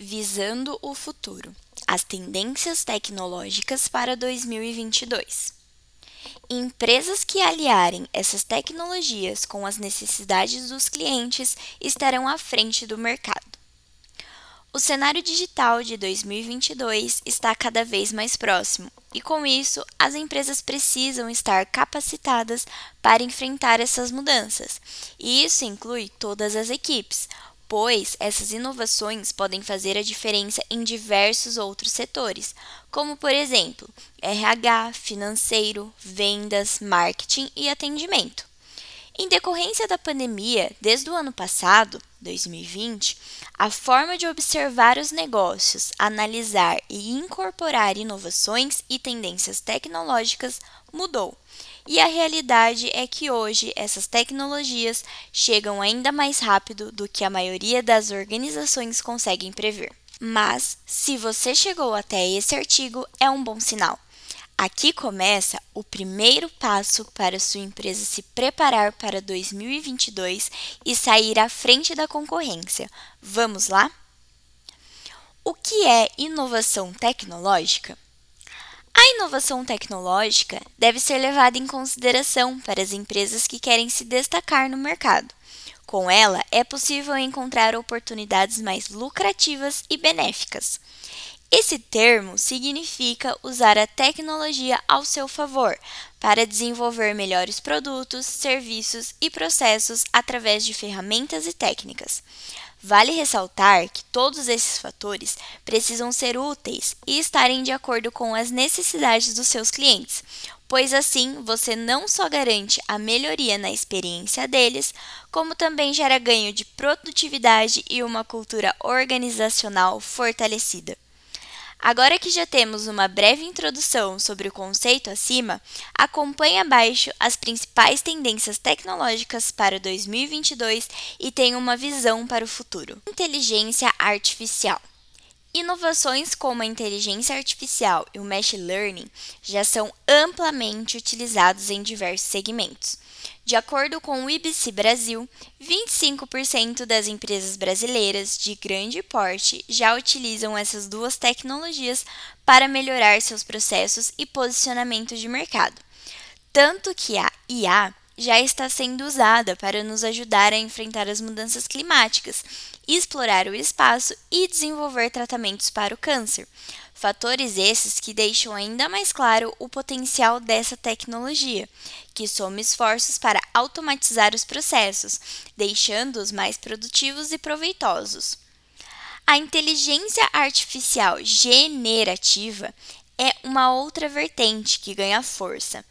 Visando o futuro: as tendências tecnológicas para 2022. Empresas que aliarem essas tecnologias com as necessidades dos clientes estarão à frente do mercado. O cenário digital de 2022 está cada vez mais próximo, e com isso, as empresas precisam estar capacitadas para enfrentar essas mudanças, e isso inclui todas as equipes, pois essas inovações podem fazer a diferença em diversos outros setores, como por exemplo, RH, financeiro, vendas, marketing e atendimento. Em decorrência da pandemia, desde o ano passado, 2020, a forma de observar os negócios, analisar e incorporar inovações e tendências tecnológicas mudou. E a realidade é que hoje essas tecnologias chegam ainda mais rápido do que a maioria das organizações conseguem prever. Mas, se você chegou até esse artigo, é um bom sinal. Aqui começa o primeiro passo para sua empresa se preparar para 2022 e sair à frente da concorrência. Vamos lá? O que é inovação tecnológica? A inovação tecnológica deve ser levada em consideração para as empresas que querem se destacar no mercado. Com ela, é possível encontrar oportunidades mais lucrativas e benéficas. Esse termo significa usar a tecnologia ao seu favor para desenvolver melhores produtos, serviços e processos através de ferramentas e técnicas. Vale ressaltar que todos esses fatores precisam ser úteis e estarem de acordo com as necessidades dos seus clientes, pois assim você não só garante a melhoria na experiência deles, como também gera ganho de produtividade e uma cultura organizacional fortalecida. Agora que já temos uma breve introdução sobre o conceito acima, acompanhe abaixo as principais tendências tecnológicas para 2022 e tenha uma visão para o futuro. Inteligência artificial. Inovações como a inteligência artificial e o machine learning já são amplamente utilizados em diversos segmentos. De acordo com o IBC Brasil, 25% das empresas brasileiras de grande porte já utilizam essas duas tecnologias para melhorar seus processos e posicionamento de mercado. Tanto que a IA já está sendo usada para nos ajudar a enfrentar as mudanças climáticas, explorar o espaço e desenvolver tratamentos para o câncer. Fatores esses que deixam ainda mais claro o potencial dessa tecnologia, que soma esforços para automatizar os processos, deixando-os mais produtivos e proveitosos. A inteligência artificial generativa é uma outra vertente que ganha força,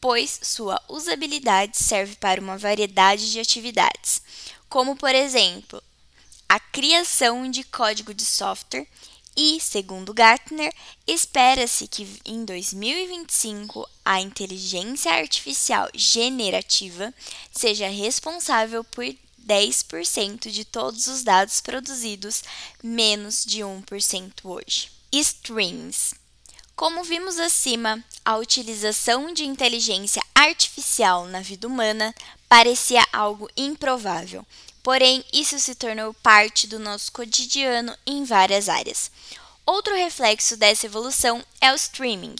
pois sua usabilidade serve para uma variedade de atividades, como, por exemplo, a criação de código de software e, segundo Gartner, espera-se que em 2025 a inteligência artificial generativa seja responsável por 10% de todos os dados produzidos, menos de 1% hoje. Streams. Como vimos acima, a utilização de inteligência artificial na vida humana parecia algo improvável, Porém, isso se tornou parte do nosso cotidiano em várias áreas. Outro reflexo dessa evolução é o streaming,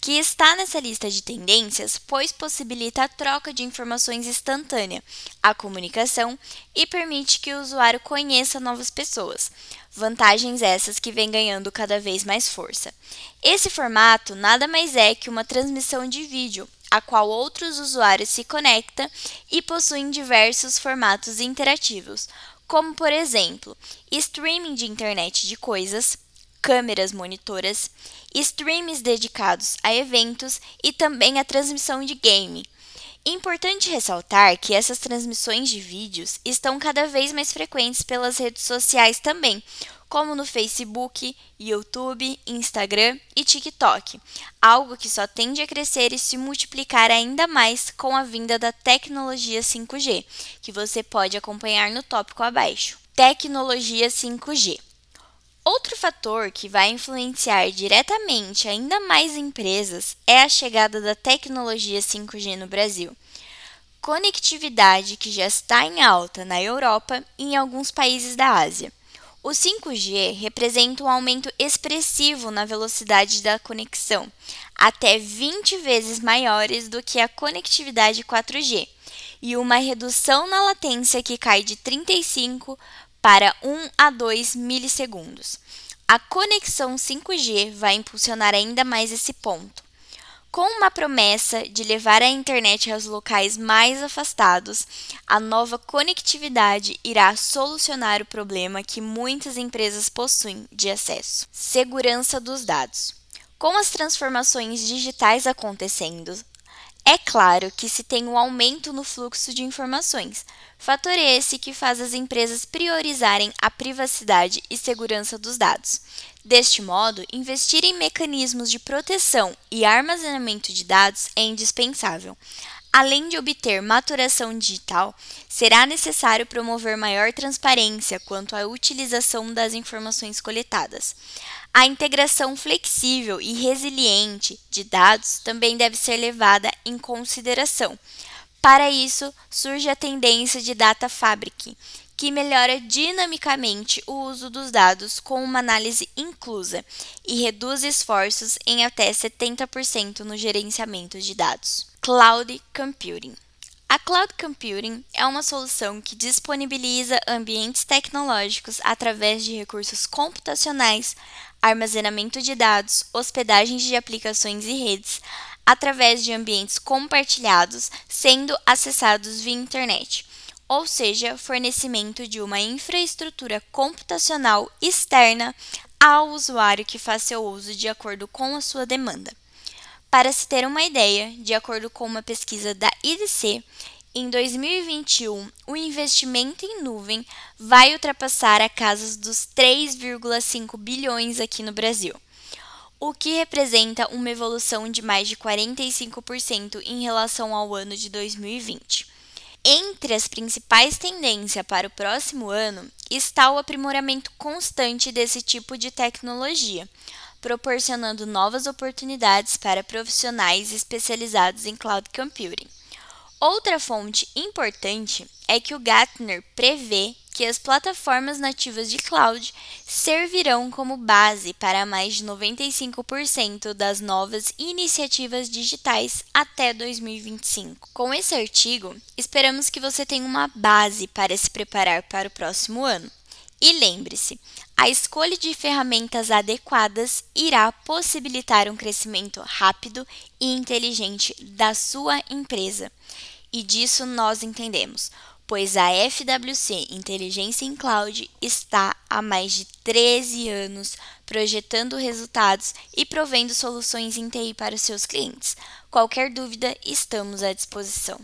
que está nessa lista de tendências, pois possibilita a troca de informações instantânea, a comunicação e permite que o usuário conheça novas pessoas. Vantagens essas que vêm ganhando cada vez mais força. Esse formato nada mais é que uma transmissão de vídeo, a qual outros usuários se conectam e possuem diversos formatos interativos, como por exemplo, streaming de internet de coisas, câmeras monitoras, streams dedicados a eventos e também a transmissão de game. Importante ressaltar que essas transmissões de vídeos estão cada vez mais frequentes pelas redes sociais também, como no Facebook, YouTube, Instagram e TikTok, algo que só tende a crescer e se multiplicar ainda mais com a vinda da tecnologia 5G, que você pode acompanhar no tópico abaixo. Tecnologia 5G. Outro fator que vai influenciar diretamente ainda mais empresas é a chegada da tecnologia 5G no Brasil. Conectividade que já está em alta na Europa e em alguns países da Ásia. O 5G representa um aumento expressivo na velocidade da conexão, até 20 vezes maiores do que a conectividade 4G, e uma redução na latência que cai de 35 para 1 a 2 milissegundos. A conexão 5G vai impulsionar ainda mais esse ponto. Com uma promessa de levar a internet aos locais mais afastados, a nova conectividade irá solucionar o problema que muitas empresas possuem de acesso. Segurança dos dados. Com as transformações digitais acontecendo, é claro que se tem um aumento no fluxo de informações, fator esse que faz as empresas priorizarem a privacidade e segurança dos dados. Deste modo, investir em mecanismos de proteção e armazenamento de dados é indispensável. Além de obter maturação digital, será necessário promover maior transparência quanto à utilização das informações coletadas. A integração flexível e resiliente de dados também deve ser levada em consideração. Para isso, surge a tendência de Data Fabric, que melhora dinamicamente o uso dos dados com uma análise inclusa e reduz esforços em até 70% no gerenciamento de dados. Cloud Computing. A Cloud Computing é uma solução que disponibiliza ambientes tecnológicos através de recursos computacionais, armazenamento de dados, hospedagens de aplicações e redes, através de ambientes compartilhados, sendo acessados via internet ou seja, fornecimento de uma infraestrutura computacional externa ao usuário que faz seu uso de acordo com a sua demanda. Para se ter uma ideia, de acordo com uma pesquisa da IDC, em 2021, o investimento em nuvem vai ultrapassar a casa dos 3,5 bilhões aqui no Brasil, o que representa uma evolução de mais de 45% em relação ao ano de 2020. Entre as principais tendências para o próximo ano está o aprimoramento constante desse tipo de tecnologia, proporcionando novas oportunidades para profissionais especializados em cloud computing. Outra fonte importante é que o Gartner prevê que as plataformas nativas de cloud servirão como base para mais de 95% das novas iniciativas digitais até 2025. Com esse artigo, esperamos que você tenha uma base para se preparar para o próximo ano. E lembre-se, a escolha de ferramentas adequadas irá possibilitar um crescimento rápido e inteligente da sua empresa. E disso nós entendemos pois a FWC Inteligência em Cloud está há mais de 13 anos projetando resultados e provendo soluções em TI para os seus clientes. Qualquer dúvida, estamos à disposição.